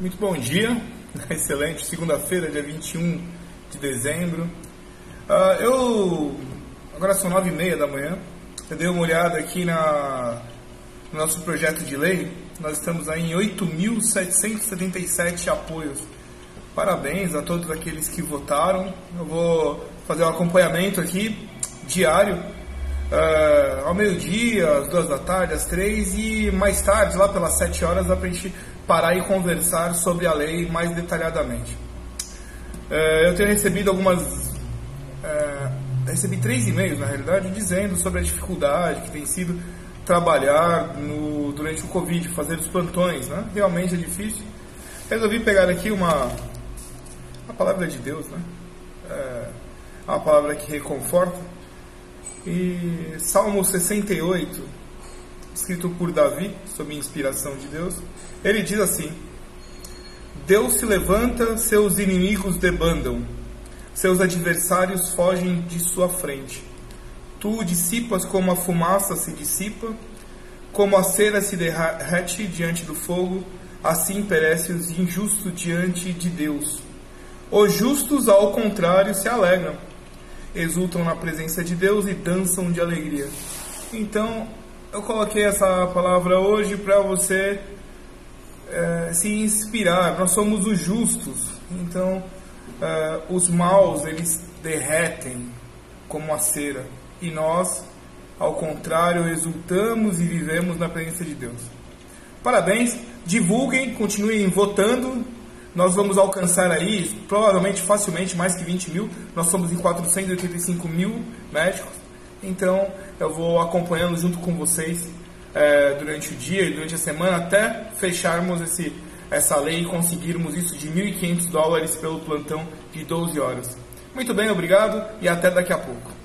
Muito bom dia, excelente, segunda-feira, dia 21 de dezembro. Uh, eu, agora são nove e meia da manhã, eu dei uma olhada aqui na, no nosso projeto de lei, nós estamos aí em 8.777 apoios. Parabéns a todos aqueles que votaram, eu vou fazer um acompanhamento aqui, diário, uh, ao meio-dia, às duas da tarde, às três e mais tarde, lá pelas sete horas, dá pra gente parar e conversar sobre a lei mais detalhadamente. Uh, eu tenho recebido algumas. Uh, recebi três e-mails, na realidade, dizendo sobre a dificuldade que tem sido trabalhar no, durante o Covid, fazer os plantões, né? Realmente é difícil. Resolvi pegar aqui uma. a palavra de Deus, né? É, uma palavra que reconforta e Salmo 68, escrito por Davi, sob inspiração de Deus, ele diz assim: Deus se levanta, seus inimigos debandam, seus adversários fogem de sua frente. Tu dissipas como a fumaça se dissipa, como a cera se derrete diante do fogo, assim perece os injustos diante de Deus. Os justos, ao contrário, se alegram exultam na presença de Deus e dançam de alegria. Então, eu coloquei essa palavra hoje para você é, se inspirar. Nós somos os justos, então é, os maus eles derretem como a cera e nós, ao contrário, exultamos e vivemos na presença de Deus. Parabéns, divulguem, continuem votando nós vamos alcançar aí, provavelmente, facilmente, mais que 20 mil. Nós somos em 485 mil médicos. Então, eu vou acompanhando junto com vocês é, durante o dia e durante a semana até fecharmos esse, essa lei e conseguirmos isso de 1.500 dólares pelo plantão de 12 horas. Muito bem, obrigado e até daqui a pouco.